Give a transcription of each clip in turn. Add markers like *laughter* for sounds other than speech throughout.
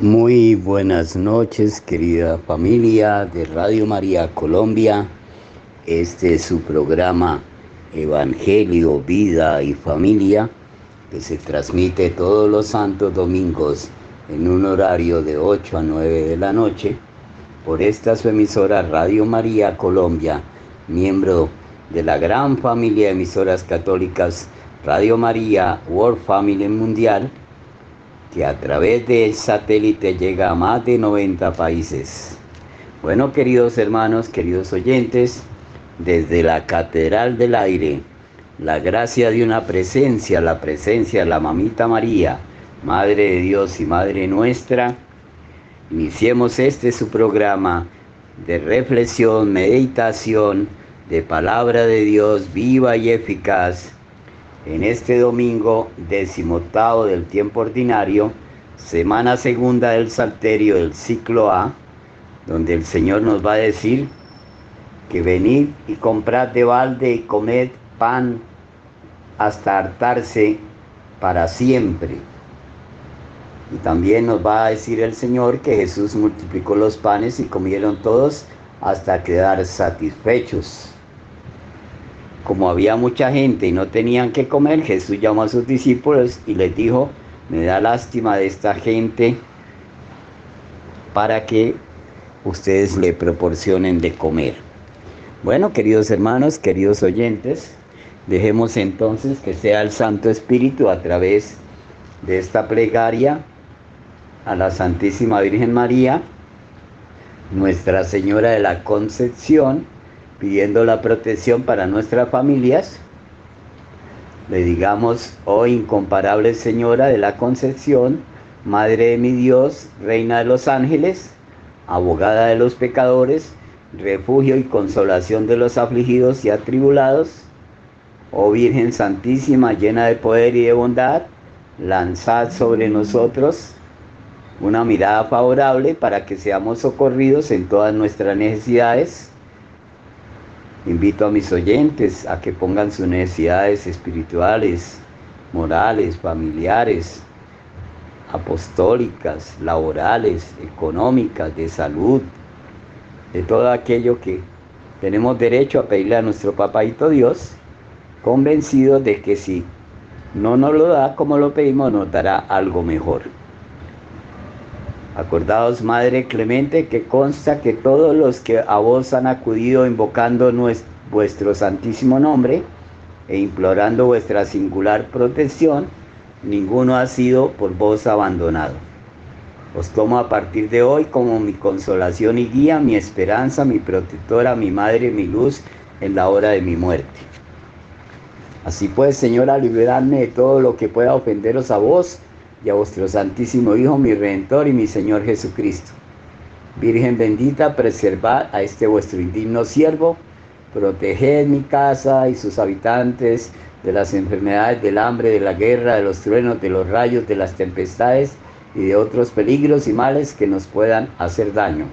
Muy buenas noches, querida familia de Radio María Colombia. Este es su programa Evangelio, Vida y Familia, que se transmite todos los santos domingos en un horario de 8 a 9 de la noche por esta su emisora Radio María Colombia, miembro de la gran familia de emisoras católicas Radio María World Family Mundial que a través del satélite llega a más de 90 países. Bueno, queridos hermanos, queridos oyentes, desde la Catedral del Aire, la gracia de una presencia, la presencia de la Mamita María, Madre de Dios y Madre nuestra, iniciemos este su programa de reflexión, meditación, de palabra de Dios viva y eficaz en este domingo decimoctavo del tiempo ordinario, semana segunda del Salterio del ciclo A, donde el Señor nos va a decir que venid y comprad de balde y comed pan hasta hartarse para siempre. Y también nos va a decir el Señor que Jesús multiplicó los panes y comieron todos hasta quedar satisfechos como había mucha gente y no tenían que comer, Jesús llamó a sus discípulos y les dijo, me da lástima de esta gente para que ustedes le proporcionen de comer. Bueno, queridos hermanos, queridos oyentes, dejemos entonces que sea el Santo Espíritu a través de esta plegaria a la Santísima Virgen María, Nuestra Señora de la Concepción, pidiendo la protección para nuestras familias. Le digamos, oh incomparable Señora de la Concepción, Madre de mi Dios, Reina de los ángeles, abogada de los pecadores, refugio y consolación de los afligidos y atribulados, oh Virgen Santísima, llena de poder y de bondad, lanzad sobre nosotros una mirada favorable para que seamos socorridos en todas nuestras necesidades. Invito a mis oyentes a que pongan sus necesidades espirituales, morales, familiares, apostólicas, laborales, económicas, de salud, de todo aquello que tenemos derecho a pedirle a nuestro papaito Dios, convencidos de que si no nos lo da como lo pedimos, nos dará algo mejor. Acordaos, Madre Clemente, que consta que todos los que a vos han acudido invocando nues- vuestro santísimo nombre e implorando vuestra singular protección, ninguno ha sido por vos abandonado. Os tomo a partir de hoy como mi consolación y guía, mi esperanza, mi protectora, mi madre, mi luz en la hora de mi muerte. Así pues, Señora, liberadme de todo lo que pueda ofenderos a vos y a vuestro Santísimo Hijo, mi Redentor y mi Señor Jesucristo. Virgen bendita, preservad a este vuestro indigno siervo, proteged mi casa y sus habitantes de las enfermedades, del hambre, de la guerra, de los truenos, de los rayos, de las tempestades y de otros peligros y males que nos puedan hacer daño.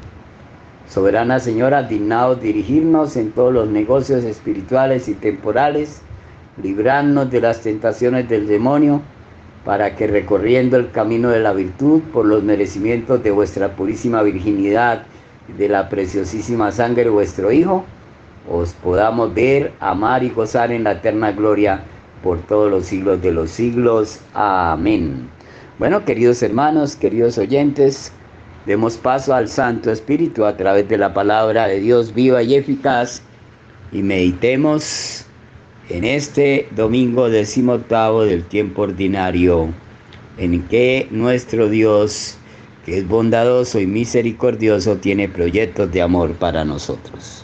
Soberana Señora, dignaos dirigirnos en todos los negocios espirituales y temporales, librarnos de las tentaciones del demonio, para que recorriendo el camino de la virtud por los merecimientos de vuestra purísima virginidad de la preciosísima sangre de vuestro Hijo, os podamos ver, amar y gozar en la eterna gloria por todos los siglos de los siglos. Amén. Bueno, queridos hermanos, queridos oyentes, demos paso al Santo Espíritu a través de la palabra de Dios viva y eficaz y meditemos en este domingo decimoctavo del tiempo ordinario, en que nuestro Dios, que es bondadoso y misericordioso, tiene proyectos de amor para nosotros.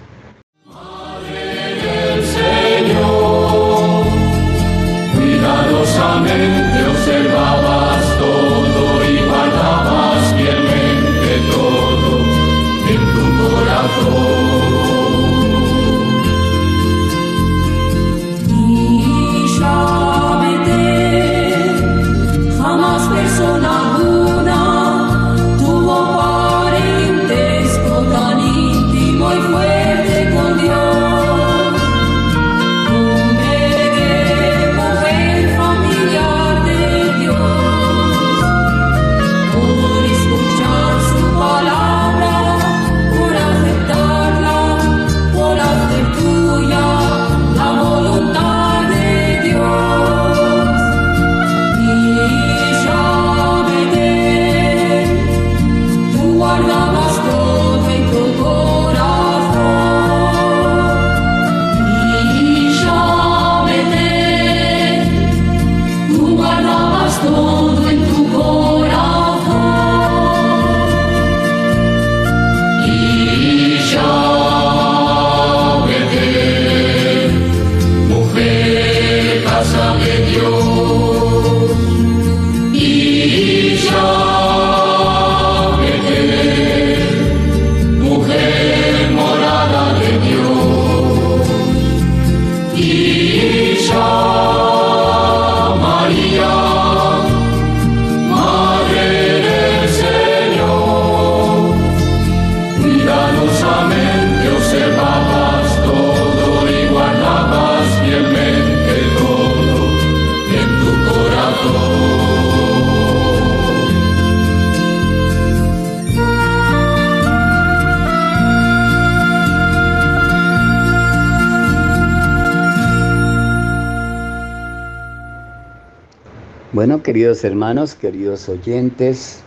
Queridos hermanos, queridos oyentes,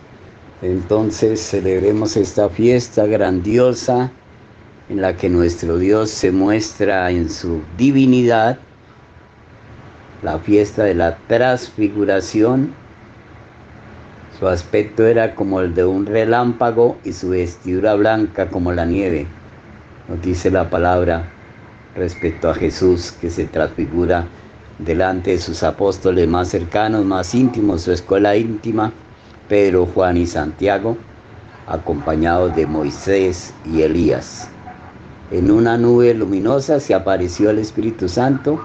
entonces celebremos esta fiesta grandiosa en la que nuestro Dios se muestra en su divinidad, la fiesta de la transfiguración. Su aspecto era como el de un relámpago y su vestidura blanca como la nieve. Nos dice la palabra respecto a Jesús que se transfigura delante de sus apóstoles más cercanos, más íntimos, su escuela íntima, Pedro, Juan y Santiago, acompañados de Moisés y Elías. En una nube luminosa se apareció el Espíritu Santo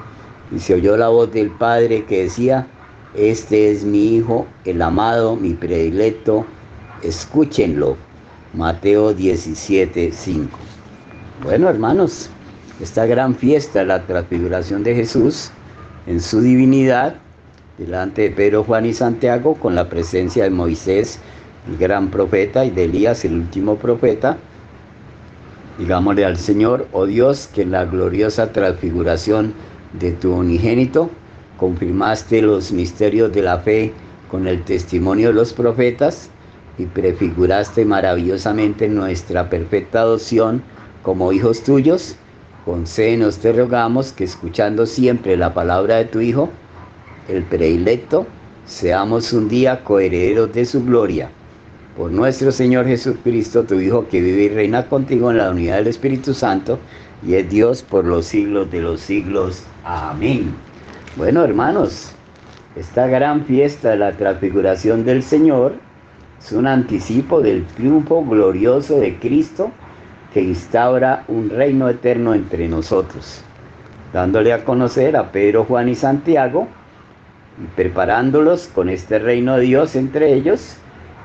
y se oyó la voz del Padre que decía, este es mi Hijo, el amado, mi predilecto, escúchenlo. Mateo 17, 5. Bueno, hermanos, esta gran fiesta, la transfiguración de Jesús, en su divinidad, delante de Pedro, Juan y Santiago, con la presencia de Moisés, el gran profeta, y de Elías, el último profeta, digámosle al Señor, oh Dios, que en la gloriosa transfiguración de tu unigénito confirmaste los misterios de la fe con el testimonio de los profetas y prefiguraste maravillosamente nuestra perfecta adopción como hijos tuyos, concédenos te rogamos que escuchando siempre la palabra de tu Hijo, el predilecto, seamos un día coherederos de su gloria. por nuestro Señor Jesucristo, tu Hijo, que vive y reina contigo en la unidad del Espíritu Santo, y es Dios por los siglos de los siglos. Amén. Bueno, hermanos, esta gran fiesta de la transfiguración del Señor es un anticipo del triunfo glorioso de Cristo que instaura un reino eterno entre nosotros, dándole a conocer a Pedro, Juan y Santiago, y preparándolos con este reino de Dios entre ellos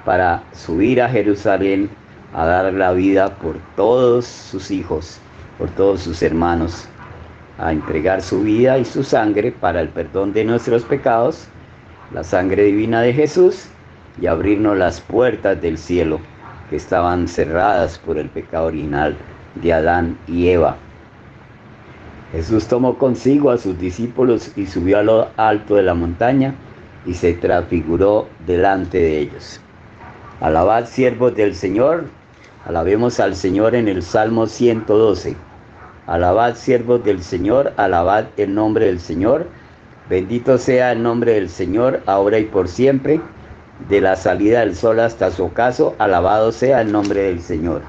para subir a Jerusalén a dar la vida por todos sus hijos, por todos sus hermanos, a entregar su vida y su sangre para el perdón de nuestros pecados, la sangre divina de Jesús, y abrirnos las puertas del cielo que estaban cerradas por el pecado original de Adán y Eva. Jesús tomó consigo a sus discípulos y subió a lo alto de la montaña y se transfiguró delante de ellos. Alabad siervos del Señor, alabemos al Señor en el Salmo 112. Alabad siervos del Señor, alabad el nombre del Señor. Bendito sea el nombre del Señor, ahora y por siempre. De la salida del sol hasta su ocaso, alabado sea el nombre del Señor.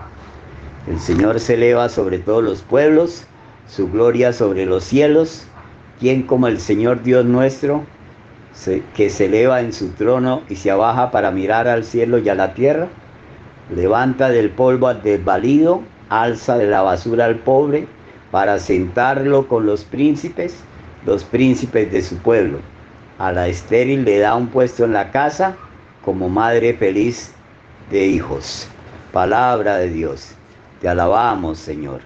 El Señor se eleva sobre todos los pueblos su gloria sobre los cielos. ¿Quién como el Señor Dios nuestro, que se eleva en su trono y se abaja para mirar al cielo y a la tierra? Levanta del polvo al desvalido, alza de la basura al pobre, para sentarlo con los príncipes, los príncipes de su pueblo. A la estéril le da un puesto en la casa como madre feliz de hijos. Palabra de Dios. Te alabamos, Señor.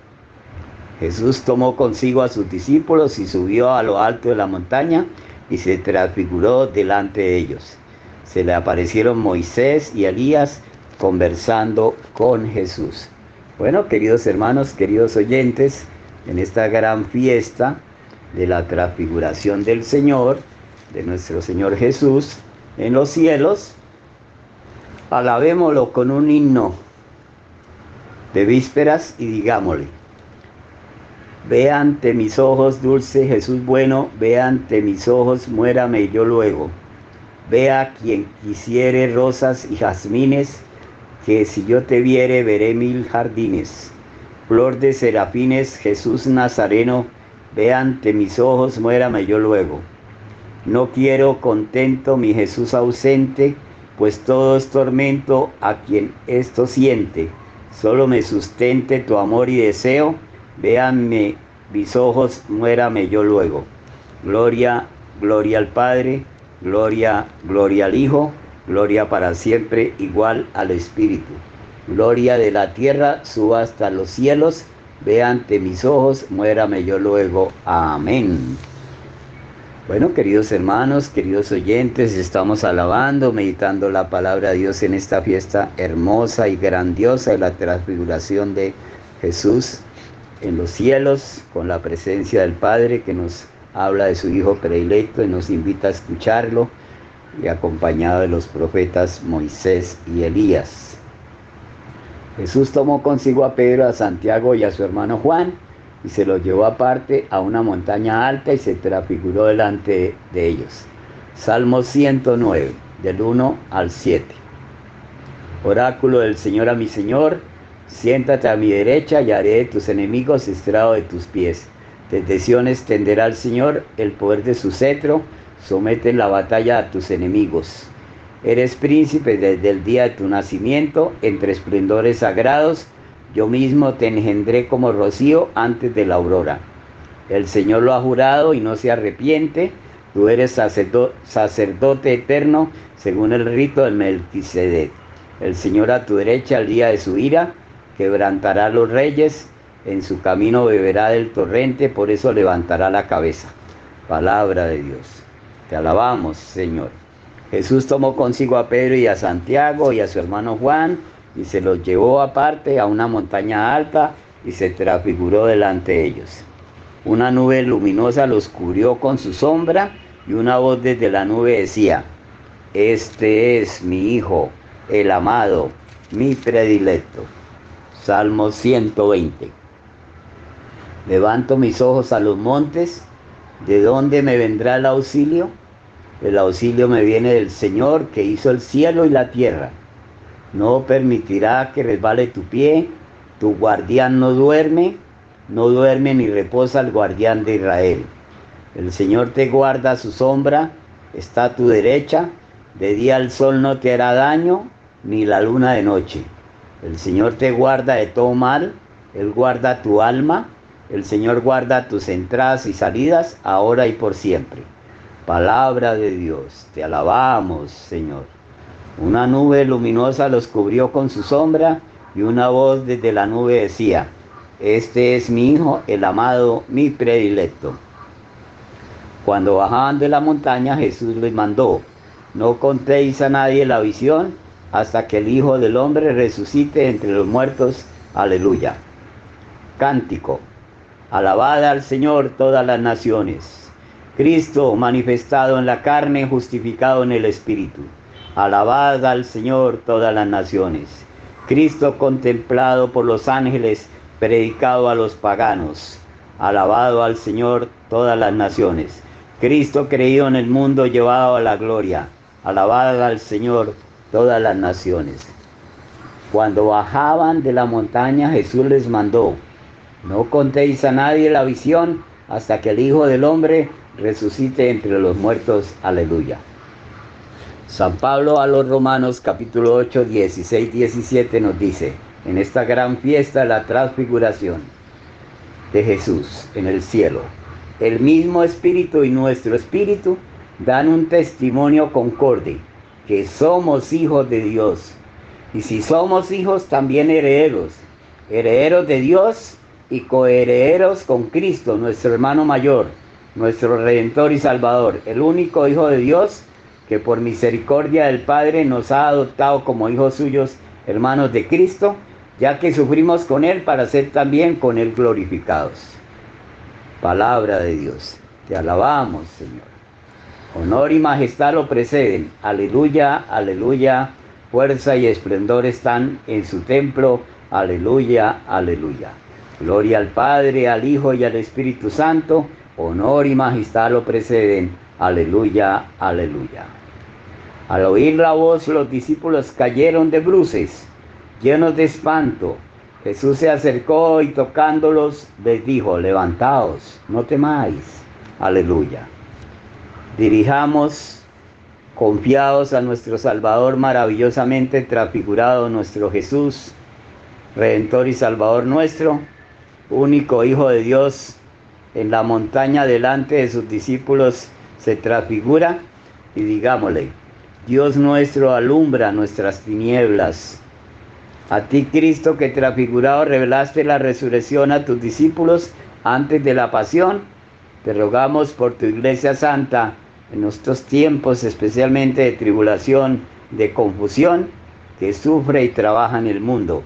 Jesús tomó consigo a sus discípulos y subió a lo alto de la montaña y se transfiguró delante de ellos. Se le aparecieron Moisés y Elías conversando con Jesús. Bueno, queridos hermanos, queridos oyentes, en esta gran fiesta de la transfiguración del Señor, de nuestro Señor Jesús, en los cielos, alabémoslo con un himno de vísperas y digámosle, Ve ante mis ojos, dulce Jesús bueno, ve ante mis ojos, muérame yo luego. Vea quien quisiere rosas y jazmines, que si yo te viere veré mil jardines. Flor de serafines, Jesús Nazareno, ve ante mis ojos, muérame yo luego. No quiero contento mi Jesús ausente, pues todo es tormento a quien esto siente. Solo me sustente tu amor y deseo Véanme mis ojos, muérame yo luego. Gloria, gloria al Padre, gloria, gloria al Hijo, gloria para siempre, igual al Espíritu. Gloria de la tierra, suba hasta los cielos, ve ante mis ojos, muérame yo luego. Amén. Bueno, queridos hermanos, queridos oyentes, estamos alabando, meditando la palabra de Dios en esta fiesta hermosa y grandiosa de la transfiguración de Jesús en los cielos con la presencia del Padre que nos habla de su Hijo predilecto y nos invita a escucharlo y acompañado de los profetas Moisés y Elías. Jesús tomó consigo a Pedro, a Santiago y a su hermano Juan y se los llevó aparte a una montaña alta y se transfiguró delante de ellos. Salmo 109, del 1 al 7. Oráculo del Señor a mi Señor Siéntate a mi derecha y haré de tus enemigos estrado de tus pies. Desde Sion extenderá al Señor el poder de su cetro, somete en la batalla a tus enemigos. Eres príncipe desde el día de tu nacimiento, entre esplendores sagrados, yo mismo te engendré como rocío antes de la aurora. El Señor lo ha jurado y no se arrepiente, tú eres sacerdote eterno según el rito del Melquisedec. El Señor a tu derecha al día de su ira, quebrantará los reyes, en su camino beberá del torrente, por eso levantará la cabeza. Palabra de Dios. Te alabamos, Señor. Jesús tomó consigo a Pedro y a Santiago y a su hermano Juan y se los llevó aparte a una montaña alta y se transfiguró delante de ellos. Una nube luminosa los cubrió con su sombra y una voz desde la nube decía, Este es mi Hijo, el amado, mi predilecto. Salmo 120. Levanto mis ojos a los montes, ¿de dónde me vendrá el auxilio? El auxilio me viene del Señor que hizo el cielo y la tierra. No permitirá que resbale tu pie, tu guardián no duerme, no duerme ni reposa el guardián de Israel. El Señor te guarda su sombra, está a tu derecha, de día el sol no te hará daño, ni la luna de noche. El Señor te guarda de todo mal, Él guarda tu alma, el Señor guarda tus entradas y salidas, ahora y por siempre. Palabra de Dios, te alabamos, Señor. Una nube luminosa los cubrió con su sombra y una voz desde la nube decía, este es mi Hijo, el amado, mi predilecto. Cuando bajaban de la montaña, Jesús les mandó, no contéis a nadie la visión hasta que el Hijo del Hombre resucite entre los muertos. Aleluya. Cántico. Alabada al Señor todas las naciones. Cristo manifestado en la carne, justificado en el Espíritu. Alabada al Señor todas las naciones. Cristo contemplado por los ángeles, predicado a los paganos. Alabado al Señor todas las naciones. Cristo creído en el mundo, llevado a la gloria. Alabada al Señor todas las naciones. Cuando bajaban de la montaña, Jesús les mandó, no contéis a nadie la visión hasta que el Hijo del Hombre resucite entre los muertos. Aleluya. San Pablo a los Romanos capítulo 8, 16, 17 nos dice, en esta gran fiesta la transfiguración de Jesús en el cielo, el mismo Espíritu y nuestro Espíritu dan un testimonio concorde que somos hijos de Dios. Y si somos hijos, también herederos, herederos de Dios y coherederos con Cristo, nuestro hermano mayor, nuestro Redentor y Salvador, el único Hijo de Dios que por misericordia del Padre nos ha adoptado como hijos suyos, hermanos de Cristo, ya que sufrimos con Él para ser también con Él glorificados. Palabra de Dios, te alabamos, Señor. Honor y majestad lo preceden. Aleluya, aleluya. Fuerza y esplendor están en su templo. Aleluya, aleluya. Gloria al Padre, al Hijo y al Espíritu Santo. Honor y majestad lo preceden. Aleluya, aleluya. Al oír la voz, los discípulos cayeron de bruces, llenos de espanto. Jesús se acercó y tocándolos les dijo, levantaos, no temáis. Aleluya. Dirijamos confiados a nuestro Salvador maravillosamente transfigurado, nuestro Jesús, Redentor y Salvador nuestro, único Hijo de Dios, en la montaña delante de sus discípulos se transfigura y digámosle, Dios nuestro alumbra nuestras tinieblas. A ti Cristo que transfigurado revelaste la resurrección a tus discípulos antes de la pasión, te rogamos por tu iglesia santa, en nuestros tiempos especialmente de tribulación, de confusión, que sufre y trabaja en el mundo,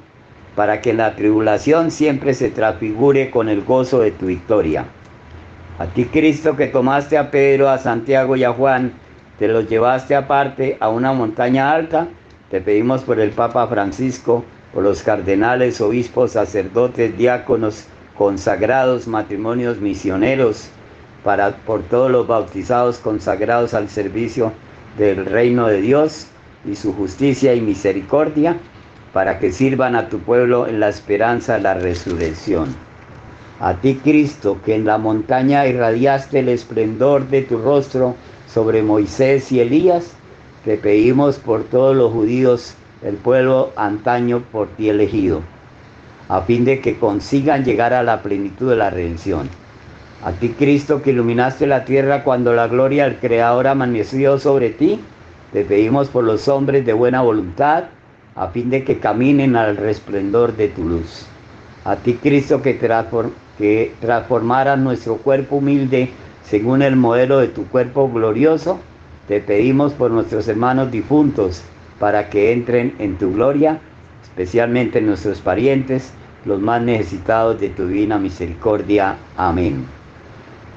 para que la tribulación siempre se transfigure con el gozo de tu victoria. A ti Cristo que tomaste a Pedro, a Santiago y a Juan, te los llevaste aparte a una montaña alta, te pedimos por el Papa Francisco, por los cardenales, obispos, sacerdotes, diáconos, consagrados, matrimonios misioneros, para, por todos los bautizados consagrados al servicio del reino de Dios y su justicia y misericordia, para que sirvan a tu pueblo en la esperanza de la resurrección. A ti, Cristo, que en la montaña irradiaste el esplendor de tu rostro sobre Moisés y Elías, te pedimos por todos los judíos, el pueblo antaño por ti elegido, a fin de que consigan llegar a la plenitud de la redención a ti Cristo que iluminaste la tierra cuando la gloria del Creador amaneció sobre ti, te pedimos por los hombres de buena voluntad, a fin de que caminen al resplendor de tu luz. A ti Cristo que, transform que transformaras nuestro cuerpo humilde según el modelo de tu cuerpo glorioso, te pedimos por nuestros hermanos difuntos, para que entren en tu gloria, especialmente nuestros parientes, los más necesitados de tu divina misericordia. Amén.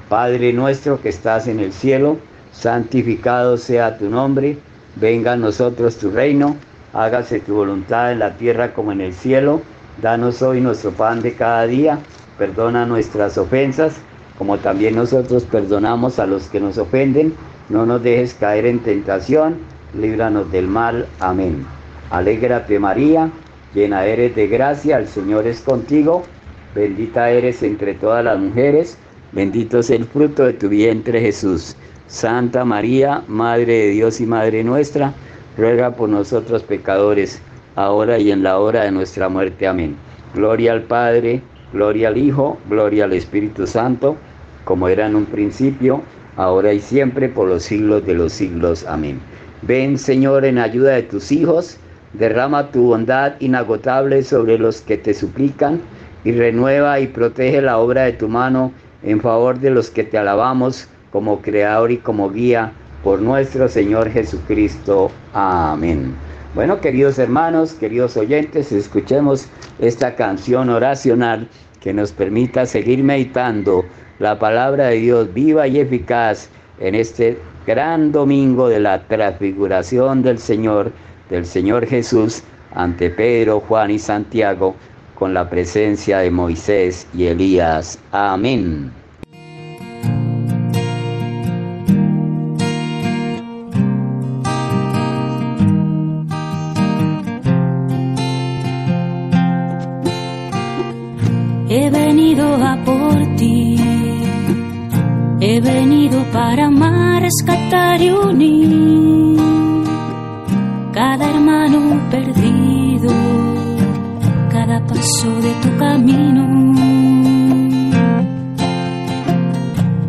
Padre nuestro que estás en el cielo, santificado sea tu nombre, venga a nosotros tu reino, hágase tu voluntad en la tierra como en el cielo. Danos hoy nuestro pan de cada día, perdona nuestras ofensas, como también nosotros perdonamos a los que nos ofenden. No nos dejes caer en tentación, líbranos del mal. Amén. Alégrate María, llena eres de gracia, el Señor es contigo, bendita eres entre todas las mujeres, bendito es el fruto de tu vientre Jesús. Santa María, Madre de Dios y Madre nuestra, ruega por nosotros pecadores, ahora y en la hora de nuestra muerte. Amén. Gloria al Padre, gloria al Hijo, gloria al Espíritu Santo, como era en un principio, ahora y siempre, por los siglos de los siglos. Amén. Ven, Señor, en ayuda de tus hijos, derrama tu bondad inagotable sobre los que te suplican, y renueva y protege la obra de tu mano en favor de los que te alabamos como Creador y como guía por nuestro Señor Jesucristo. Amén. Bueno, queridos hermanos, queridos oyentes, escuchemos esta canción oracional que nos permita seguir meditando la palabra de Dios viva y eficaz en este gran domingo de la transfiguración del Señor, del Señor Jesús, ante Pedro, Juan y Santiago, con la presencia de Moisés y Elías. Amén. Para amar, rescatar y unir cada hermano perdido, cada paso de tu camino.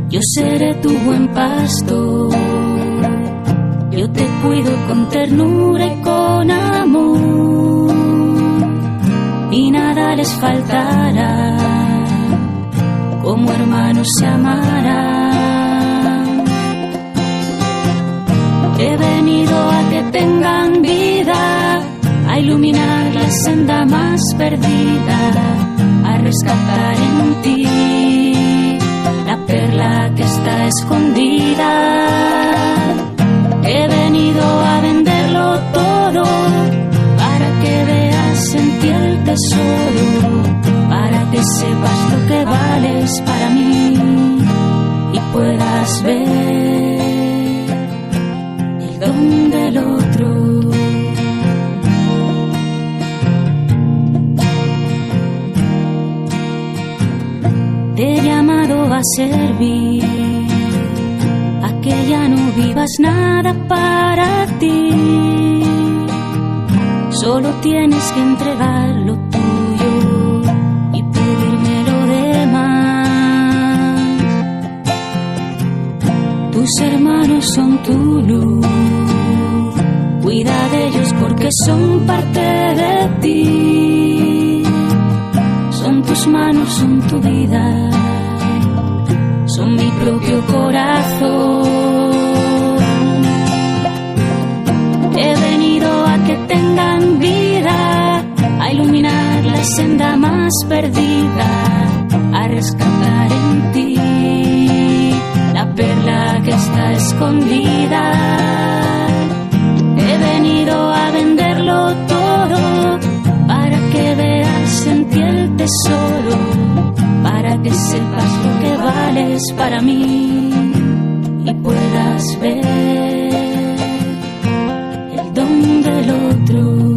Yo seré tu buen pastor, yo te cuido con ternura y con amor y nada les faltará, como hermanos se amarán. He venido a que tengan vida, a iluminar la senda más perdida, a rescatar en ti la perla que está escondida. He venido a venderlo todo para que veas en ti el tesoro, para que sepas lo que vales para mí y puedas ver el don del otro. Te he llamado a servir, a que ya no vivas nada para ti Solo tienes que entregar lo Tus hermanos son tu luz. Cuida de ellos porque son parte de ti. Son tus manos, son tu vida. Son mi propio corazón. He venido a que tengan vida, a iluminar la senda más perdida, a rescatar en ti perla que está escondida. He venido a venderlo todo para que veas en ti el tesoro, para que sepas lo que vales para mí y puedas ver el don del otro.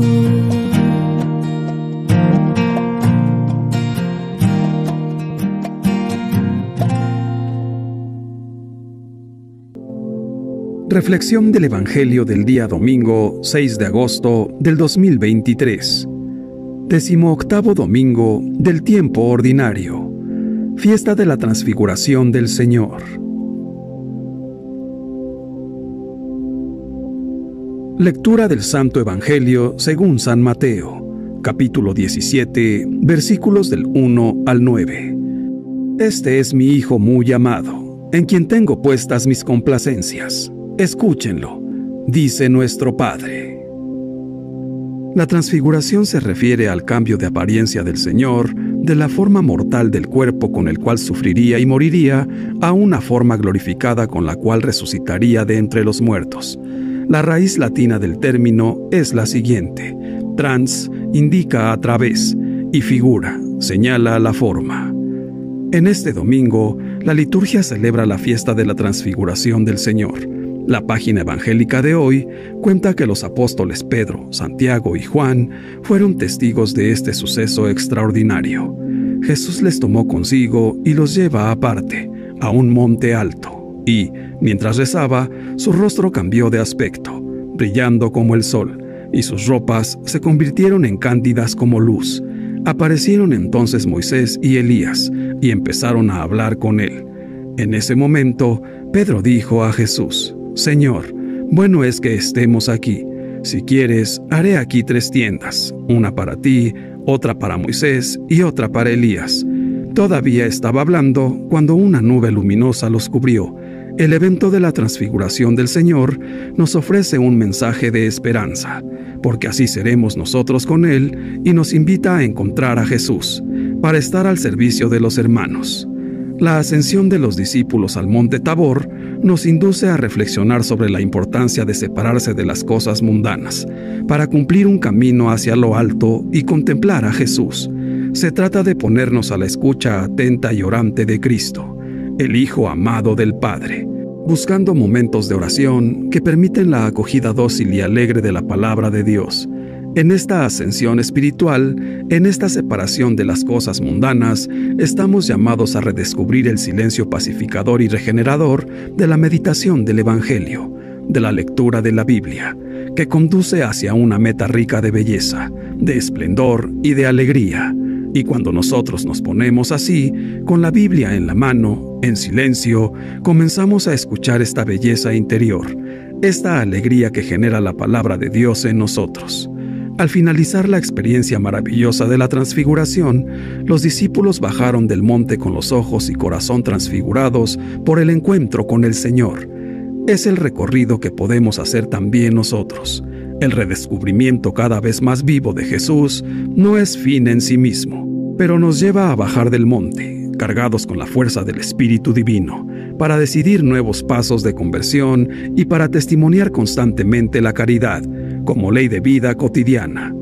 Reflexión del Evangelio del día domingo 6 de agosto del 2023. Décimo octavo domingo del tiempo ordinario. Fiesta de la Transfiguración del Señor. Lectura del Santo Evangelio según San Mateo, capítulo 17, versículos del 1 al 9. Este es mi Hijo muy amado, en quien tengo puestas mis complacencias. Escúchenlo, dice nuestro Padre. La transfiguración se refiere al cambio de apariencia del Señor de la forma mortal del cuerpo con el cual sufriría y moriría a una forma glorificada con la cual resucitaría de entre los muertos. La raíz latina del término es la siguiente. Trans indica a través y figura señala la forma. En este domingo, la liturgia celebra la fiesta de la transfiguración del Señor. La página evangélica de hoy cuenta que los apóstoles Pedro, Santiago y Juan fueron testigos de este suceso extraordinario. Jesús les tomó consigo y los lleva aparte, a un monte alto, y, mientras rezaba, su rostro cambió de aspecto, brillando como el sol, y sus ropas se convirtieron en cándidas como luz. Aparecieron entonces Moisés y Elías, y empezaron a hablar con él. En ese momento, Pedro dijo a Jesús, Señor, bueno es que estemos aquí. Si quieres, haré aquí tres tiendas, una para ti, otra para Moisés y otra para Elías. Todavía estaba hablando cuando una nube luminosa los cubrió. El evento de la transfiguración del Señor nos ofrece un mensaje de esperanza, porque así seremos nosotros con Él y nos invita a encontrar a Jesús, para estar al servicio de los hermanos. La ascensión de los discípulos al monte Tabor nos induce a reflexionar sobre la importancia de separarse de las cosas mundanas, para cumplir un camino hacia lo alto y contemplar a Jesús. Se trata de ponernos a la escucha atenta y orante de Cristo, el Hijo amado del Padre, buscando momentos de oración que permiten la acogida dócil y alegre de la palabra de Dios en esta ascensión espiritual, en esta separación de las cosas mundanas, estamos llamados a redescubrir el silencio pacificador y regenerador de la meditación del Evangelio, de la lectura de la Biblia, que conduce hacia una meta rica de belleza, de esplendor y de alegría. Y cuando nosotros nos ponemos así, con la Biblia en la mano, en silencio, comenzamos a escuchar esta belleza interior, esta alegría que genera la palabra de Dios en nosotros. Al finalizar la experiencia maravillosa de la transfiguración, los discípulos bajaron del monte con los ojos y corazón transfigurados por el encuentro con el Señor. Es el recorrido que podemos hacer también nosotros. El redescubrimiento cada vez más vivo de Jesús no es fin en sí mismo, pero nos lleva a bajar del monte, cargados con la fuerza del Espíritu Divino, para decidir nuevos pasos de conversión y para testimoniar constantemente la caridad como ley de vida cotidiana.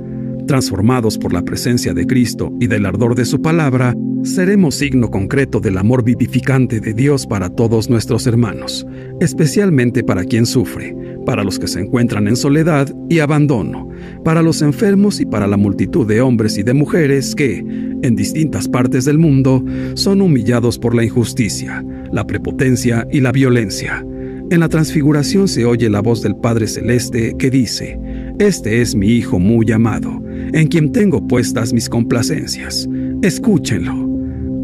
Transformados por la presencia de Cristo y del ardor de su palabra, seremos signo concreto del amor vivificante de Dios para todos nuestros hermanos, especialmente para quien sufre, para los que se encuentran en soledad y abandono, para los enfermos y para la multitud de hombres y de mujeres que, en distintas partes del mundo, son humillados por la injusticia, la prepotencia y la violencia. En la transfiguración se oye la voz del Padre Celeste que dice, Este es mi Hijo muy amado, en quien tengo puestas mis complacencias. Escúchenlo.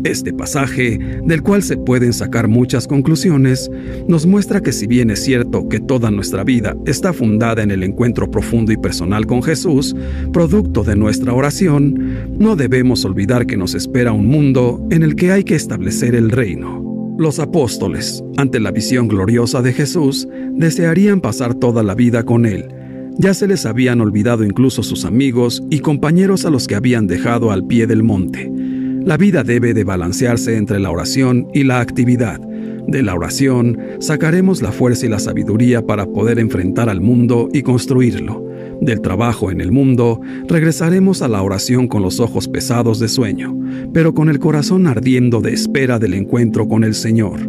Este pasaje, del cual se pueden sacar muchas conclusiones, nos muestra que si bien es cierto que toda nuestra vida está fundada en el encuentro profundo y personal con Jesús, producto de nuestra oración, no debemos olvidar que nos espera un mundo en el que hay que establecer el reino. Los apóstoles, ante la visión gloriosa de Jesús, desearían pasar toda la vida con Él. Ya se les habían olvidado incluso sus amigos y compañeros a los que habían dejado al pie del monte. La vida debe de balancearse entre la oración y la actividad. De la oración sacaremos la fuerza y la sabiduría para poder enfrentar al mundo y construirlo del trabajo en el mundo, regresaremos a la oración con los ojos pesados de sueño, pero con el corazón ardiendo de espera del encuentro con el Señor.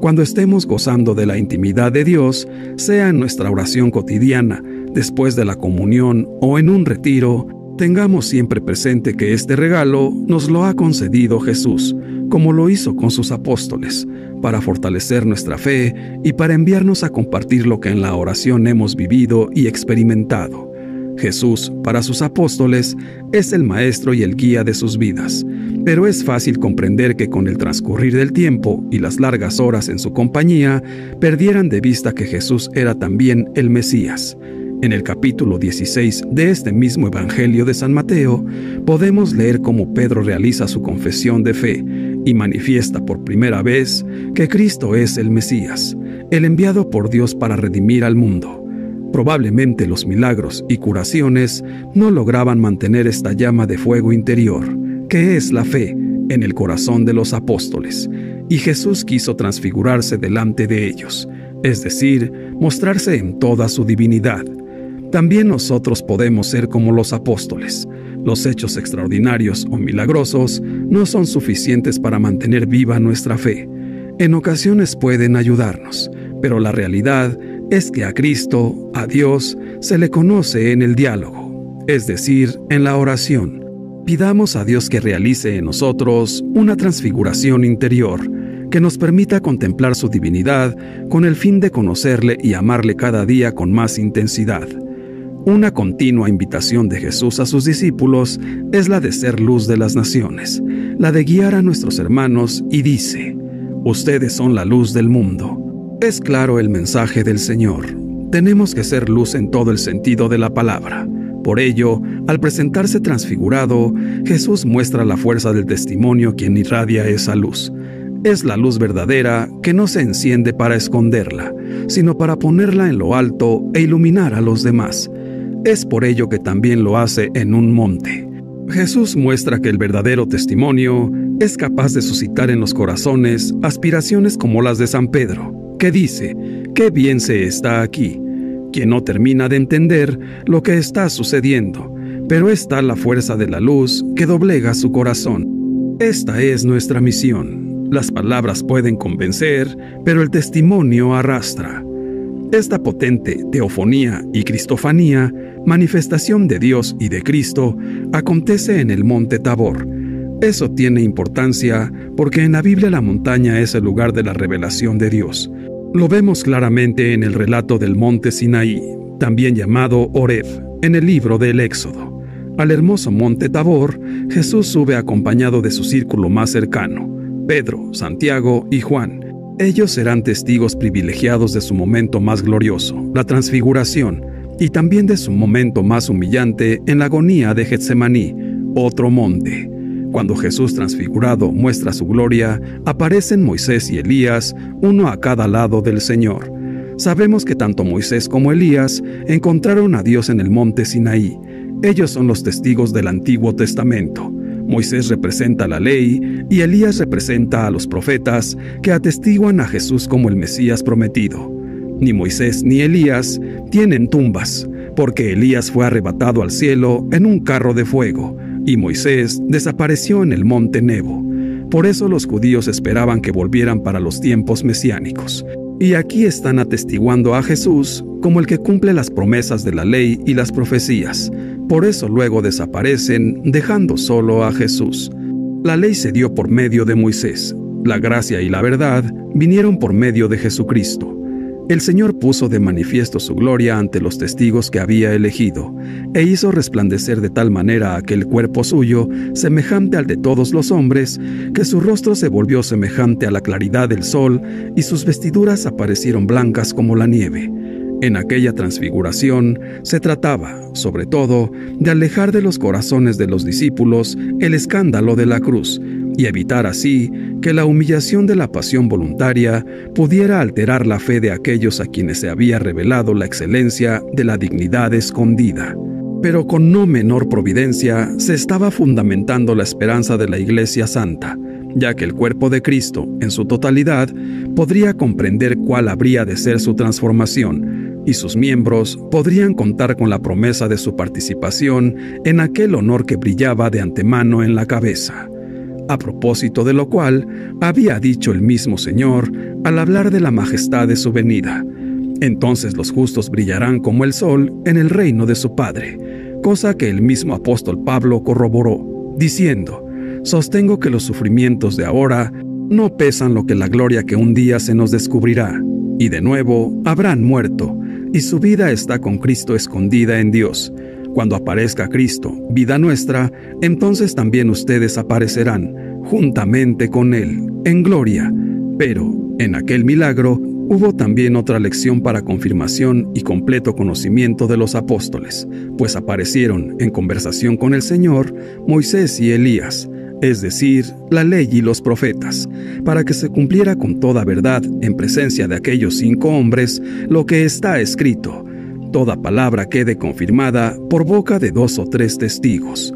Cuando estemos gozando de la intimidad de Dios, sea en nuestra oración cotidiana, después de la comunión o en un retiro, tengamos siempre presente que este regalo nos lo ha concedido Jesús, como lo hizo con sus apóstoles, para fortalecer nuestra fe y para enviarnos a compartir lo que en la oración hemos vivido y experimentado. Jesús, para sus apóstoles, es el maestro y el guía de sus vidas, pero es fácil comprender que con el transcurrir del tiempo y las largas horas en su compañía, perdieran de vista que Jesús era también el Mesías. En el capítulo 16 de este mismo Evangelio de San Mateo, podemos leer cómo Pedro realiza su confesión de fe y manifiesta por primera vez que Cristo es el Mesías, el enviado por Dios para redimir al mundo. Probablemente los milagros y curaciones no lograban mantener esta llama de fuego interior, que es la fe, en el corazón de los apóstoles, y Jesús quiso transfigurarse delante de ellos, es decir, mostrarse en toda su divinidad. También nosotros podemos ser como los apóstoles. Los hechos extraordinarios o milagrosos no son suficientes para mantener viva nuestra fe. En ocasiones pueden ayudarnos, pero la realidad es que a Cristo, a Dios, se le conoce en el diálogo, es decir, en la oración. Pidamos a Dios que realice en nosotros una transfiguración interior, que nos permita contemplar su divinidad con el fin de conocerle y amarle cada día con más intensidad. Una continua invitación de Jesús a sus discípulos es la de ser luz de las naciones, la de guiar a nuestros hermanos y dice, ustedes son la luz del mundo. Es claro el mensaje del Señor. Tenemos que ser luz en todo el sentido de la palabra. Por ello, al presentarse transfigurado, Jesús muestra la fuerza del testimonio quien irradia esa luz. Es la luz verdadera que no se enciende para esconderla, sino para ponerla en lo alto e iluminar a los demás. Es por ello que también lo hace en un monte. Jesús muestra que el verdadero testimonio es capaz de suscitar en los corazones aspiraciones como las de San Pedro, que dice, qué bien se está aquí, quien no termina de entender lo que está sucediendo, pero está la fuerza de la luz que doblega su corazón. Esta es nuestra misión. Las palabras pueden convencer, pero el testimonio arrastra. Esta potente teofonía y cristofanía, manifestación de Dios y de Cristo, acontece en el monte Tabor. Eso tiene importancia porque en la Biblia la montaña es el lugar de la revelación de Dios. Lo vemos claramente en el relato del monte Sinaí, también llamado Oreb, en el libro del Éxodo. Al hermoso monte Tabor, Jesús sube acompañado de su círculo más cercano, Pedro, Santiago y Juan. Ellos serán testigos privilegiados de su momento más glorioso, la transfiguración, y también de su momento más humillante en la agonía de Getsemaní, otro monte. Cuando Jesús transfigurado muestra su gloria, aparecen Moisés y Elías, uno a cada lado del Señor. Sabemos que tanto Moisés como Elías encontraron a Dios en el monte Sinaí. Ellos son los testigos del Antiguo Testamento. Moisés representa la ley y Elías representa a los profetas que atestiguan a Jesús como el Mesías prometido. Ni Moisés ni Elías tienen tumbas, porque Elías fue arrebatado al cielo en un carro de fuego, y Moisés desapareció en el monte Nebo. Por eso los judíos esperaban que volvieran para los tiempos mesiánicos. Y aquí están atestiguando a Jesús como el que cumple las promesas de la ley y las profecías. Por eso luego desaparecen dejando solo a Jesús. La ley se dio por medio de Moisés. La gracia y la verdad vinieron por medio de Jesucristo. El Señor puso de manifiesto su gloria ante los testigos que había elegido, e hizo resplandecer de tal manera aquel cuerpo suyo, semejante al de todos los hombres, que su rostro se volvió semejante a la claridad del sol, y sus vestiduras aparecieron blancas como la nieve. En aquella transfiguración se trataba, sobre todo, de alejar de los corazones de los discípulos el escándalo de la cruz, y evitar así que la humillación de la pasión voluntaria pudiera alterar la fe de aquellos a quienes se había revelado la excelencia de la dignidad escondida. Pero con no menor providencia se estaba fundamentando la esperanza de la Iglesia Santa, ya que el cuerpo de Cristo, en su totalidad, podría comprender cuál habría de ser su transformación, y sus miembros podrían contar con la promesa de su participación en aquel honor que brillaba de antemano en la cabeza a propósito de lo cual había dicho el mismo Señor al hablar de la majestad de su venida. Entonces los justos brillarán como el sol en el reino de su Padre, cosa que el mismo apóstol Pablo corroboró, diciendo, sostengo que los sufrimientos de ahora no pesan lo que la gloria que un día se nos descubrirá, y de nuevo habrán muerto, y su vida está con Cristo escondida en Dios. Cuando aparezca Cristo, vida nuestra, entonces también ustedes aparecerán, juntamente con Él, en gloria. Pero, en aquel milagro, hubo también otra lección para confirmación y completo conocimiento de los apóstoles, pues aparecieron en conversación con el Señor Moisés y Elías, es decir, la ley y los profetas, para que se cumpliera con toda verdad en presencia de aquellos cinco hombres lo que está escrito toda palabra quede confirmada por boca de dos o tres testigos.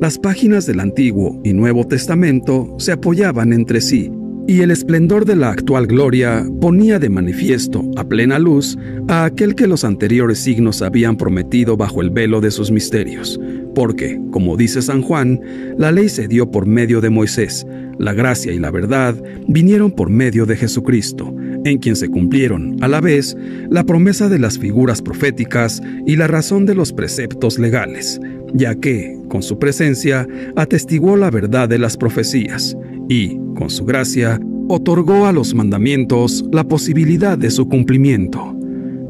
Las páginas del Antiguo y Nuevo Testamento se apoyaban entre sí, y el esplendor de la actual gloria ponía de manifiesto a plena luz a aquel que los anteriores signos habían prometido bajo el velo de sus misterios, porque, como dice San Juan, la ley se dio por medio de Moisés, la gracia y la verdad vinieron por medio de Jesucristo, en quien se cumplieron, a la vez, la promesa de las figuras proféticas y la razón de los preceptos legales, ya que, con su presencia, atestiguó la verdad de las profecías y, con su gracia, otorgó a los mandamientos la posibilidad de su cumplimiento.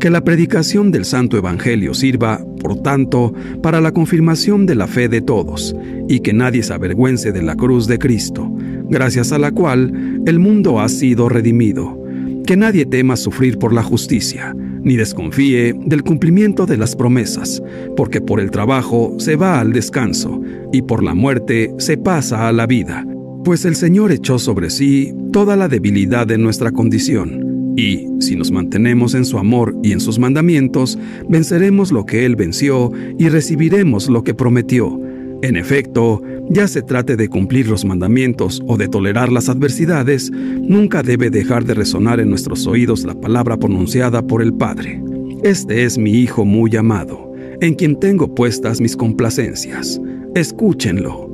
Que la predicación del Santo Evangelio sirva, por tanto, para la confirmación de la fe de todos, y que nadie se avergüence de la cruz de Cristo, gracias a la cual el mundo ha sido redimido. Que nadie tema sufrir por la justicia, ni desconfíe del cumplimiento de las promesas, porque por el trabajo se va al descanso, y por la muerte se pasa a la vida, pues el Señor echó sobre sí toda la debilidad de nuestra condición y, si nos mantenemos en su amor y en sus mandamientos, venceremos lo que Él venció y recibiremos lo que prometió. En efecto, ya se trate de cumplir los mandamientos o de tolerar las adversidades, nunca debe dejar de resonar en nuestros oídos la palabra pronunciada por el Padre. Este es mi Hijo muy amado, en quien tengo puestas mis complacencias. Escúchenlo.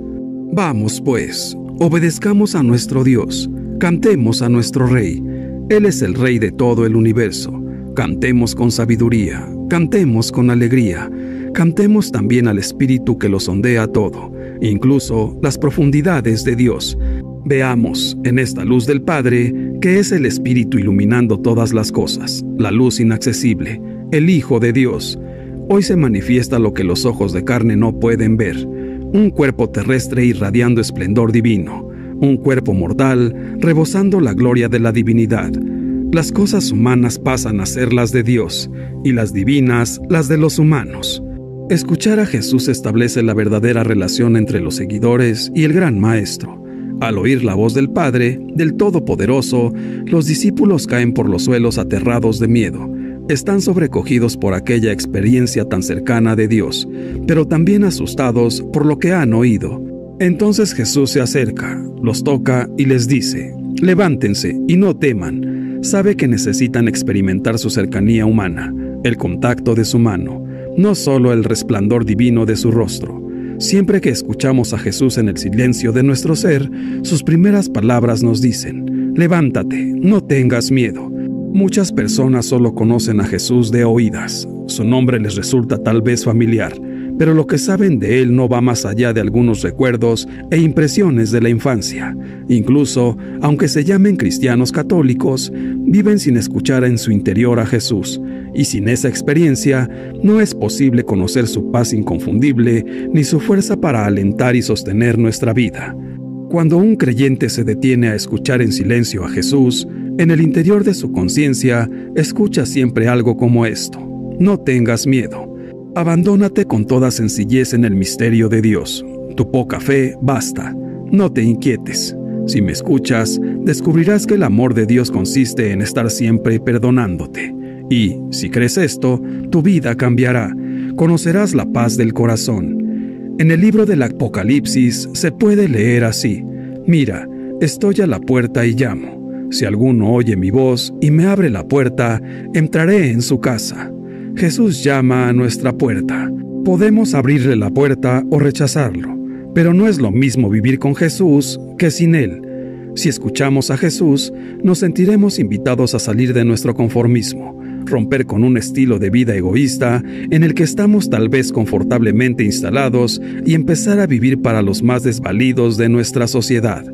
Vamos, pues, obedezcamos a nuestro Dios, cantemos a nuestro Rey él es el Rey de todo el universo. Cantemos con sabiduría, cantemos con alegría, cantemos también al Espíritu que lo sondea todo, incluso las profundidades de Dios. Veamos en esta luz del Padre que es el Espíritu iluminando todas las cosas, la luz inaccesible, el Hijo de Dios. Hoy se manifiesta lo que los ojos de carne no pueden ver, un cuerpo terrestre irradiando esplendor divino un cuerpo mortal rebosando la gloria de la divinidad. Las cosas humanas pasan a ser las de Dios y las divinas las de los humanos. Escuchar a Jesús establece la verdadera relación entre los seguidores y el gran Maestro. Al oír la voz del Padre, del Todopoderoso, los discípulos caen por los suelos aterrados de miedo. Están sobrecogidos por aquella experiencia tan cercana de Dios, pero también asustados por lo que han oído. Entonces Jesús se acerca, los toca y les dice, levántense y no teman. Sabe que necesitan experimentar su cercanía humana, el contacto de su mano, no solo el resplandor divino de su rostro. Siempre que escuchamos a Jesús en el silencio de nuestro ser, sus primeras palabras nos dicen, levántate, no tengas miedo. Muchas personas solo conocen a Jesús de oídas. Su nombre les resulta tal vez familiar, pero lo que saben de él no va más allá de algunos recuerdos e impresiones de la infancia. Incluso, aunque se llamen cristianos católicos, viven sin escuchar en su interior a Jesús, y sin esa experiencia no es posible conocer su paz inconfundible ni su fuerza para alentar y sostener nuestra vida. Cuando un creyente se detiene a escuchar en silencio a Jesús, en el interior de su conciencia escucha siempre algo como esto. No tengas miedo. Abandónate con toda sencillez en el misterio de Dios. Tu poca fe basta. No te inquietes. Si me escuchas, descubrirás que el amor de Dios consiste en estar siempre perdonándote. Y, si crees esto, tu vida cambiará. Conocerás la paz del corazón. En el libro del Apocalipsis se puede leer así. Mira, estoy a la puerta y llamo. Si alguno oye mi voz y me abre la puerta, entraré en su casa Jesús llama a nuestra puerta. Podemos abrirle la puerta o rechazarlo, pero no es lo mismo vivir con Jesús que sin Él. Si escuchamos a Jesús, nos sentiremos invitados a salir de nuestro conformismo, romper con un estilo de vida egoísta en el que estamos tal vez confortablemente instalados y empezar a vivir para los más desvalidos de nuestra sociedad.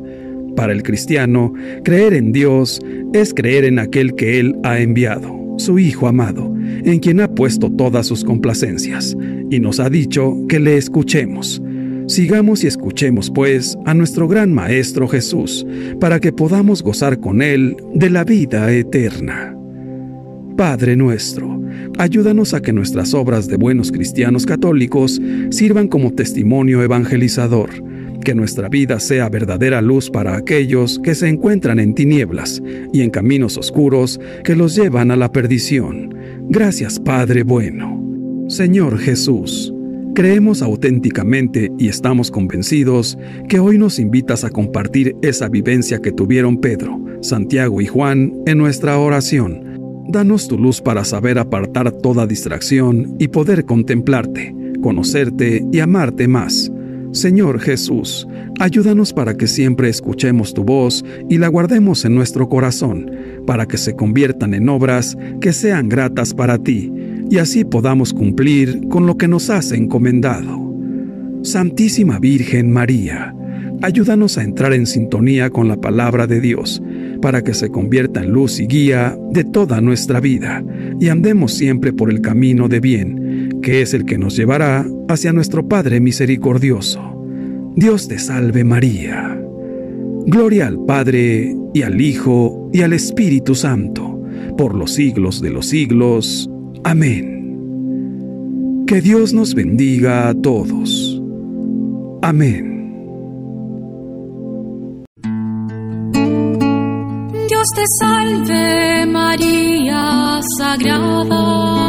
Para el cristiano, creer en Dios es creer en aquel que Él ha enviado su Hijo amado, en quien ha puesto todas sus complacencias, y nos ha dicho que le escuchemos. Sigamos y escuchemos, pues, a nuestro gran Maestro Jesús, para que podamos gozar con Él de la vida eterna. Padre nuestro, ayúdanos a que nuestras obras de buenos cristianos católicos sirvan como testimonio evangelizador que nuestra vida sea verdadera luz para aquellos que se encuentran en tinieblas y en caminos oscuros que los llevan a la perdición. Gracias Padre bueno. Señor Jesús, creemos auténticamente y estamos convencidos que hoy nos invitas a compartir esa vivencia que tuvieron Pedro, Santiago y Juan en nuestra oración. Danos tu luz para saber apartar toda distracción y poder contemplarte, conocerte y amarte más Señor Jesús, ayúdanos para que siempre escuchemos tu voz y la guardemos en nuestro corazón, para que se conviertan en obras que sean gratas para ti, y así podamos cumplir con lo que nos has encomendado. Santísima Virgen María, ayúdanos a entrar en sintonía con la palabra de Dios, para que se convierta en luz y guía de toda nuestra vida, y andemos siempre por el camino de bien que es el que nos llevará hacia nuestro Padre misericordioso. Dios te salve María. Gloria al Padre y al Hijo y al Espíritu Santo, por los siglos de los siglos. Amén. Que Dios nos bendiga a todos. Amén. Dios te salve María, Sagrada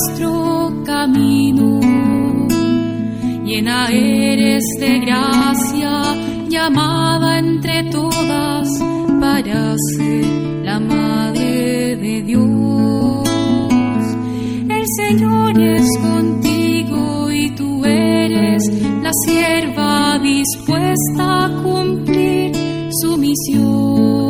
nuestro camino. Llena eres de gracia, llamada entre todas para ser la Madre de Dios. El Señor es contigo y tú eres la sierva dispuesta a cumplir su misión.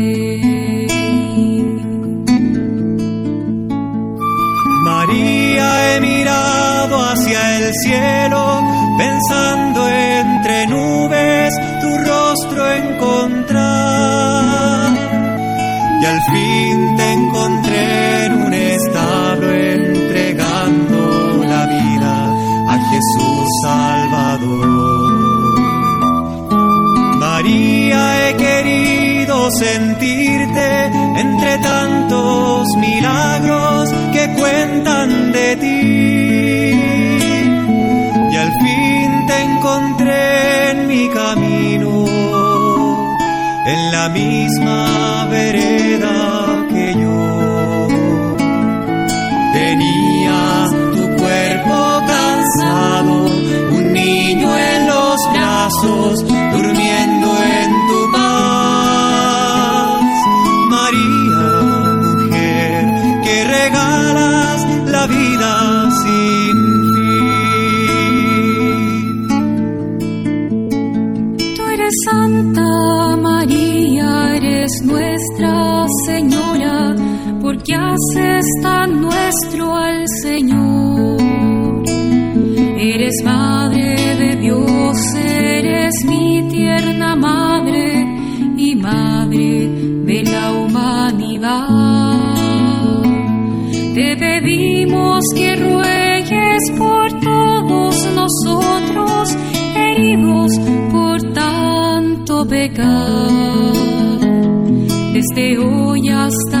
Cielo, pensando entre nubes tu rostro encontrar. Y al fin te encontré en un establo entregando la vida a Jesús Salvador. María, he querido sentirte entre tantos milagros que cuentan de ti. En mi camino, en la misma vereda que yo. Tenía tu cuerpo cansado, un niño en los brazos, durmiendo en tu paz. María, mujer, que regalas la vida sin haces tan nuestro al Señor. Eres Madre de Dios, eres mi tierna Madre y Madre de la humanidad. Te pedimos que ruegues por todos nosotros, heridos por tanto pecar. Desde hoy hasta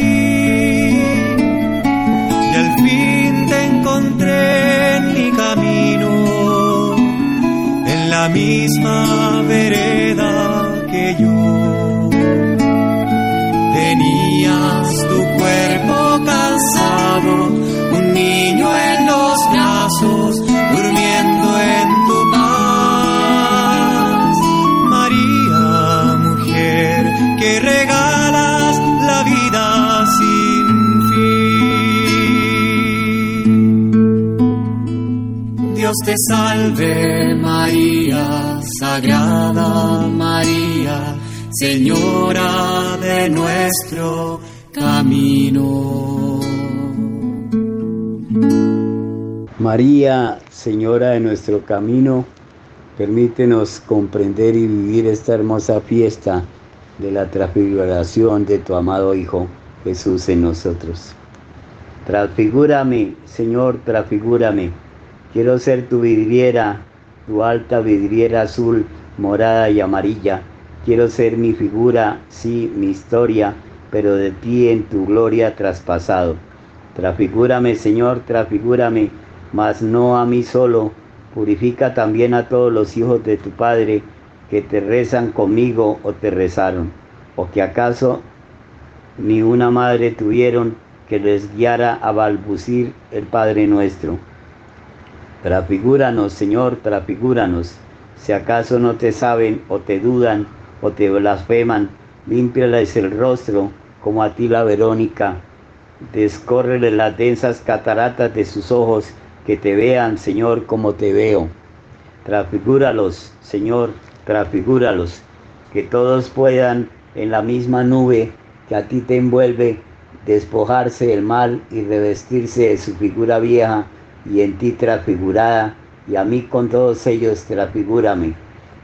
Misma vereda que yo. Dios te salve María, Sagrada María, Señora de nuestro camino. María, Señora de nuestro camino, permítenos comprender y vivir esta hermosa fiesta de la transfiguración de tu amado Hijo Jesús en nosotros. Transfigúrame, Señor, transfigúrame. Quiero ser tu vidriera, tu alta vidriera azul, morada y amarilla. Quiero ser mi figura, sí, mi historia, pero de ti en tu gloria traspasado. Transfigúrame, Señor, transfigúrame, mas no a mí solo. Purifica también a todos los hijos de tu Padre que te rezan conmigo o te rezaron, o que acaso ni una madre tuvieron que les guiara a balbucir el Padre nuestro. Trafigúranos, Señor, trafigúranos. Si acaso no te saben o te dudan o te blasfeman, límpiales el rostro como a ti la Verónica. Descórrele las densas cataratas de sus ojos, que te vean, Señor, como te veo. Trafigúralos, Señor, trafigúralos, que todos puedan en la misma nube que a ti te envuelve despojarse del mal y revestirse de su figura vieja y en ti transfigurada, y a mí con todos ellos transfigúrame.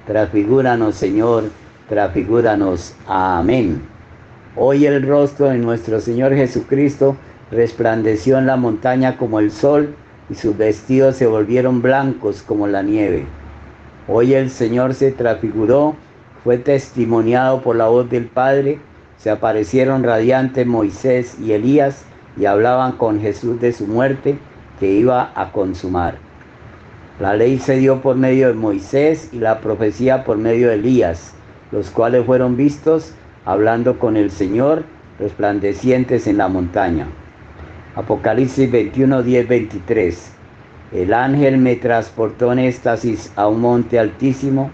Transfigúranos, Señor, transfigúranos. Amén. Hoy el rostro de nuestro Señor Jesucristo resplandeció en la montaña como el sol y sus vestidos se volvieron blancos como la nieve. Hoy el Señor se transfiguró, fue testimoniado por la voz del Padre, se aparecieron radiantes Moisés y Elías y hablaban con Jesús de su muerte que iba a consumar. La ley se dio por medio de Moisés y la profecía por medio de Elías, los cuales fueron vistos hablando con el Señor, resplandecientes en la montaña. Apocalipsis 21, 10, 23. El ángel me transportó en éxtasis a un monte altísimo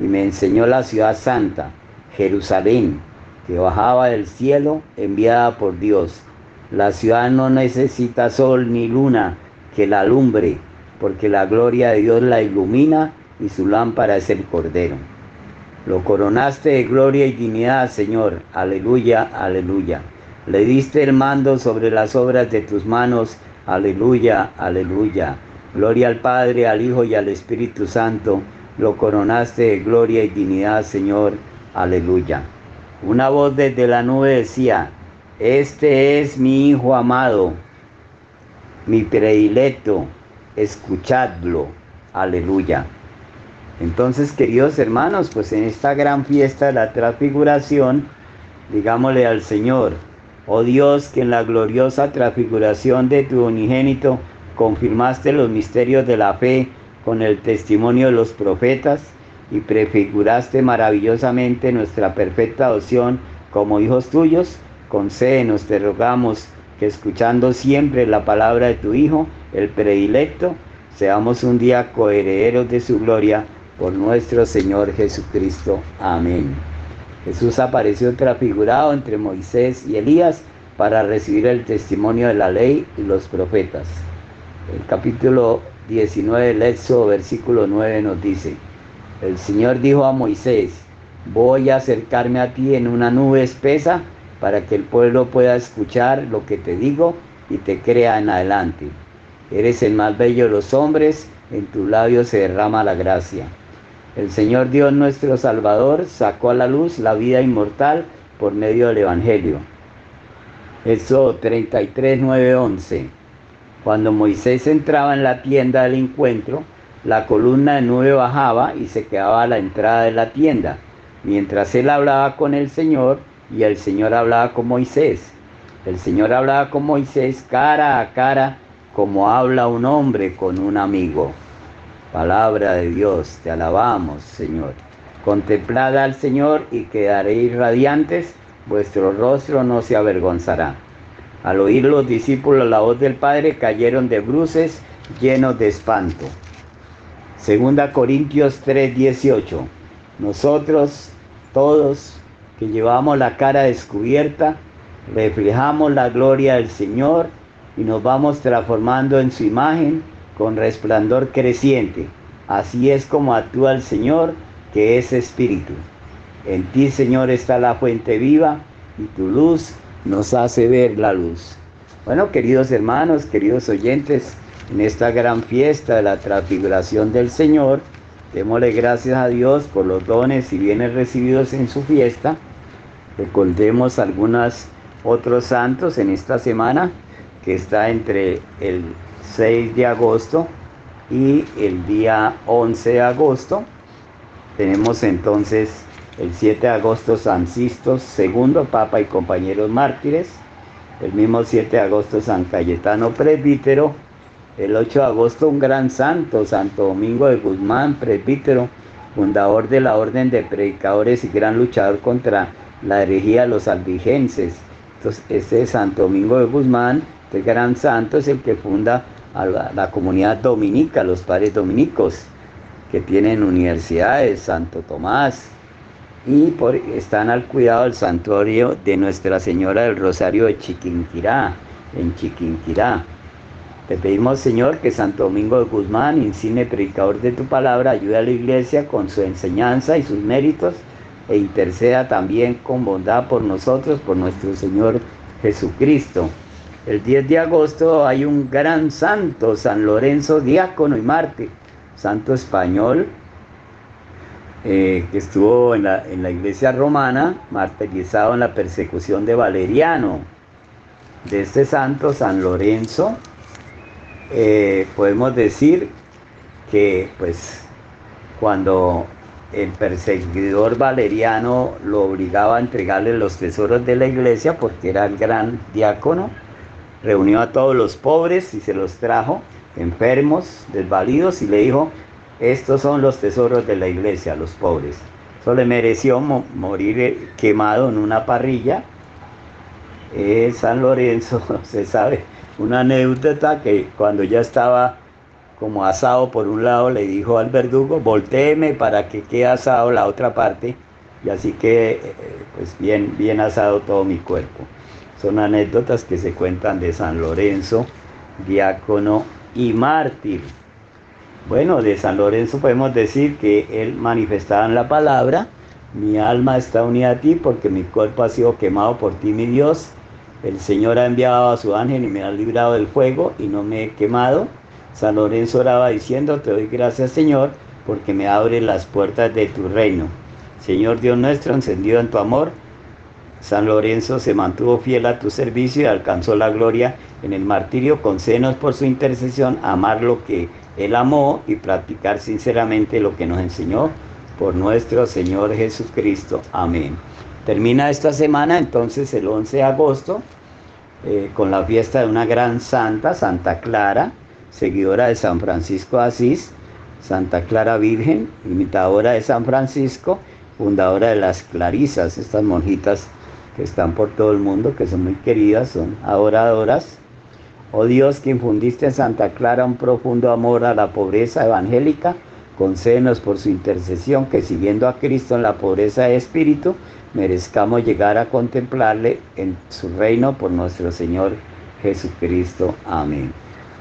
y me enseñó la ciudad santa, Jerusalén, que bajaba del cielo enviada por Dios. La ciudad no necesita sol ni luna que la alumbre, porque la gloria de Dios la ilumina y su lámpara es el Cordero. Lo coronaste de gloria y dignidad, Señor. Aleluya, aleluya. Le diste el mando sobre las obras de tus manos. Aleluya, aleluya. Gloria al Padre, al Hijo y al Espíritu Santo. Lo coronaste de gloria y dignidad, Señor. Aleluya. Una voz desde la nube decía, este es mi Hijo amado, mi predilecto, escuchadlo. Aleluya. Entonces, queridos hermanos, pues en esta gran fiesta de la transfiguración, digámosle al Señor, oh Dios, que en la gloriosa transfiguración de tu unigénito confirmaste los misterios de la fe con el testimonio de los profetas y prefiguraste maravillosamente nuestra perfecta adopción como hijos tuyos, concédenos, te rogamos, escuchando siempre la palabra de tu Hijo, el predilecto, seamos un día coherederos de su gloria por nuestro Señor Jesucristo. Amén. Jesús apareció transfigurado entre Moisés y Elías para recibir el testimonio de la ley y los profetas. El capítulo 19 del Éxodo, versículo 9 nos dice, el Señor dijo a Moisés, voy a acercarme a ti en una nube espesa para que el pueblo pueda escuchar lo que te digo y te crea en adelante. Eres el más bello de los hombres, en tus labios se derrama la gracia. El Señor Dios nuestro Salvador sacó a la luz la vida inmortal por medio del Evangelio. Eso 33, 9, 11. Cuando Moisés entraba en la tienda del encuentro, la columna de nube bajaba y se quedaba a la entrada de la tienda, mientras él hablaba con el Señor y el Señor hablaba con Moisés. El Señor hablaba con Moisés cara a cara como habla un hombre con un amigo. Palabra de Dios, te alabamos, Señor. Contemplad al Señor y quedaréis radiantes, vuestro rostro no se avergonzará. Al oír los discípulos la voz del Padre, cayeron de bruces llenos de espanto. Segunda Corintios 3:18. Nosotros todos que llevamos la cara descubierta, reflejamos la gloria del Señor y nos vamos transformando en su imagen con resplandor creciente. Así es como actúa el Señor, que es espíritu. En ti, Señor, está la fuente viva y tu luz nos hace ver la luz. Bueno, queridos hermanos, queridos oyentes, en esta gran fiesta de la transfiguración del Señor, démosle gracias a Dios por los dones y bienes recibidos en su fiesta. Recordemos algunos otros santos en esta semana, que está entre el 6 de agosto y el día 11 de agosto. Tenemos entonces el 7 de agosto San Sisto segundo Papa y compañeros mártires. El mismo 7 de agosto San Cayetano presbítero. El 8 de agosto un gran santo, Santo Domingo de Guzmán, presbítero, fundador de la Orden de Predicadores y gran luchador contra la herejía de los albigenses. Entonces, este Santo Domingo de Guzmán, este gran santo, es el que funda a la, comunidad dominica, los padres dominicos, que tienen universidades, Santo Tomás, y por, están al cuidado del santuario de Nuestra Señora del Rosario de Chiquinquirá, en Chiquinquirá. Pedimos, Señor, que Santo Domingo de Guzmán, insigne predicador de tu palabra, ayude a la iglesia con su enseñanza y sus méritos e interceda también con bondad por nosotros, por nuestro Señor Jesucristo. El 10 de agosto hay un gran santo, San Lorenzo, diácono y mártir, santo español, eh, que estuvo en la, en la, iglesia romana, martirizado en la persecución de Valeriano. De este santo, San Lorenzo, eh, podemos decir que pues cuando el perseguidor Valeriano lo obligaba a entregarle los tesoros de la iglesia porque era el gran diácono, reunió a todos los pobres y se los trajo, enfermos, desvalidos, y le dijo, estos son los tesoros de la iglesia, los pobres. Eso le mereció morir eh, quemado en una parrilla. Eh, San Lorenzo, *laughs* se sabe, una anécdota que cuando ya estaba como asado por un lado, le dijo al verdugo, volteeme para que quede asado la otra parte, y así que, eh, pues bien, bien asado todo mi cuerpo. Son anécdotas que se cuentan de San Lorenzo, diácono y mártir. Bueno, de San Lorenzo podemos decir que él manifestaba en la palabra, mi alma está unida a ti porque mi cuerpo ha sido quemado por ti, mi Dios. El Señor ha enviado a su ángel y me ha librado del fuego y no me he quemado. San Lorenzo oraba diciendo, te doy gracias Señor, porque me abre las puertas de tu reino. Señor Dios nuestro, encendido en tu amor, San Lorenzo se mantuvo fiel a tu servicio y alcanzó la gloria en el martirio. Concédenos por su intercesión amar lo que Él amó y practicar sinceramente lo que nos enseñó por nuestro Señor Jesucristo. Amén. Termina esta semana entonces el 11 de agosto eh, con la fiesta de una gran santa, Santa Clara, seguidora de San Francisco de Asís, Santa Clara Virgen, imitadora de San Francisco, fundadora de las Clarisas, estas monjitas que están por todo el mundo, que son muy queridas, son adoradoras. Oh Dios, que infundiste en Santa Clara un profundo amor a la pobreza evangélica, concédenos por su intercesión que siguiendo a Cristo en la pobreza de espíritu, merezcamos llegar a contemplarle en su reino por nuestro Señor Jesucristo. Amén.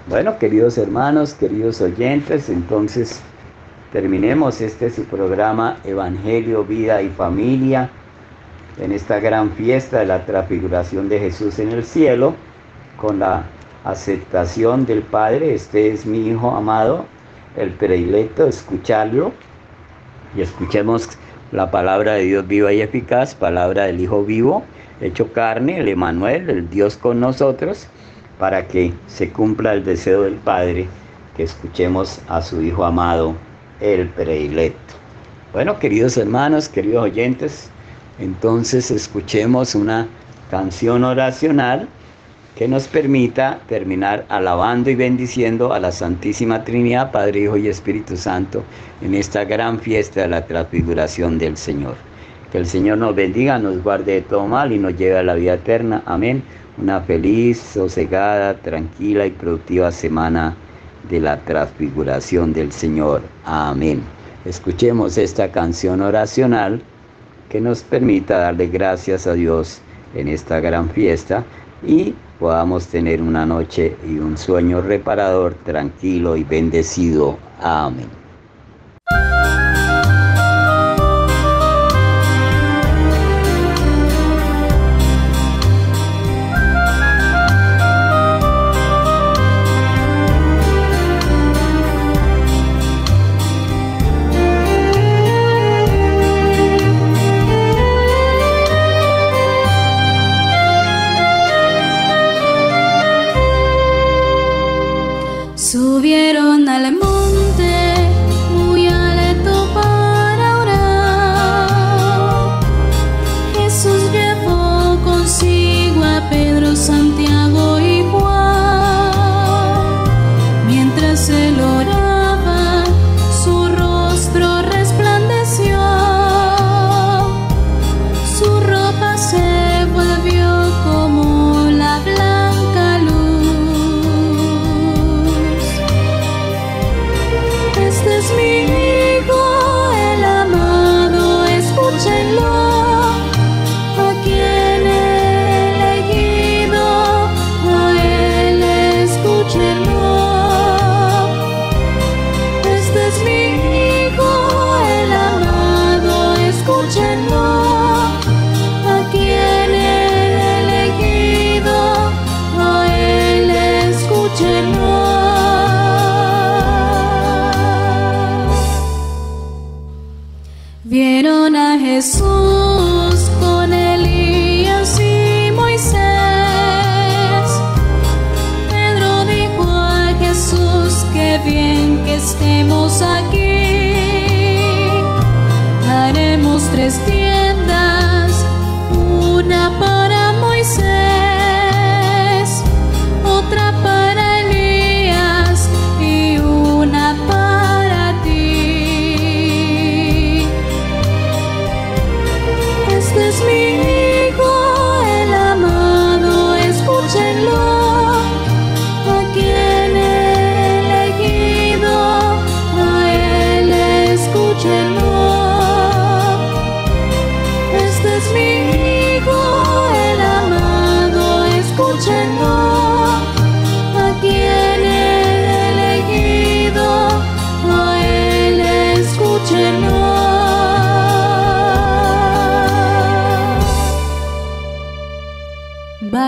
Bueno, queridos hermanos, queridos oyentes, entonces terminemos este su programa Evangelio, Vida y Familia en esta gran fiesta de la transfiguración de Jesús en el cielo, con la aceptación del Padre, este es mi Hijo amado, el predilecto, escucharlo y escuchemos la palabra de Dios viva y eficaz, palabra del Hijo vivo, hecho carne, el Emanuel, el Dios con nosotros, para que se cumpla el deseo del Padre, que escuchemos a su Hijo amado, el predilecto. Bueno, queridos hermanos, queridos oyentes, entonces escuchemos una canción oracional que nos permita terminar alabando y bendiciendo a la Santísima Trinidad, Padre, Hijo y Espíritu Santo, en esta gran fiesta de la transfiguración del Señor. Que el Señor nos bendiga, nos guarde de todo mal y nos lleve a la vida eterna. Amén una feliz, sosegada, tranquila y productiva semana de la transfiguración del Señor. Amén. Escuchemos esta canción oracional que nos permita darle gracias a Dios en esta gran fiesta y podamos tener una noche y un sueño reparador, tranquilo y bendecido. Amén.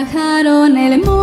Necesario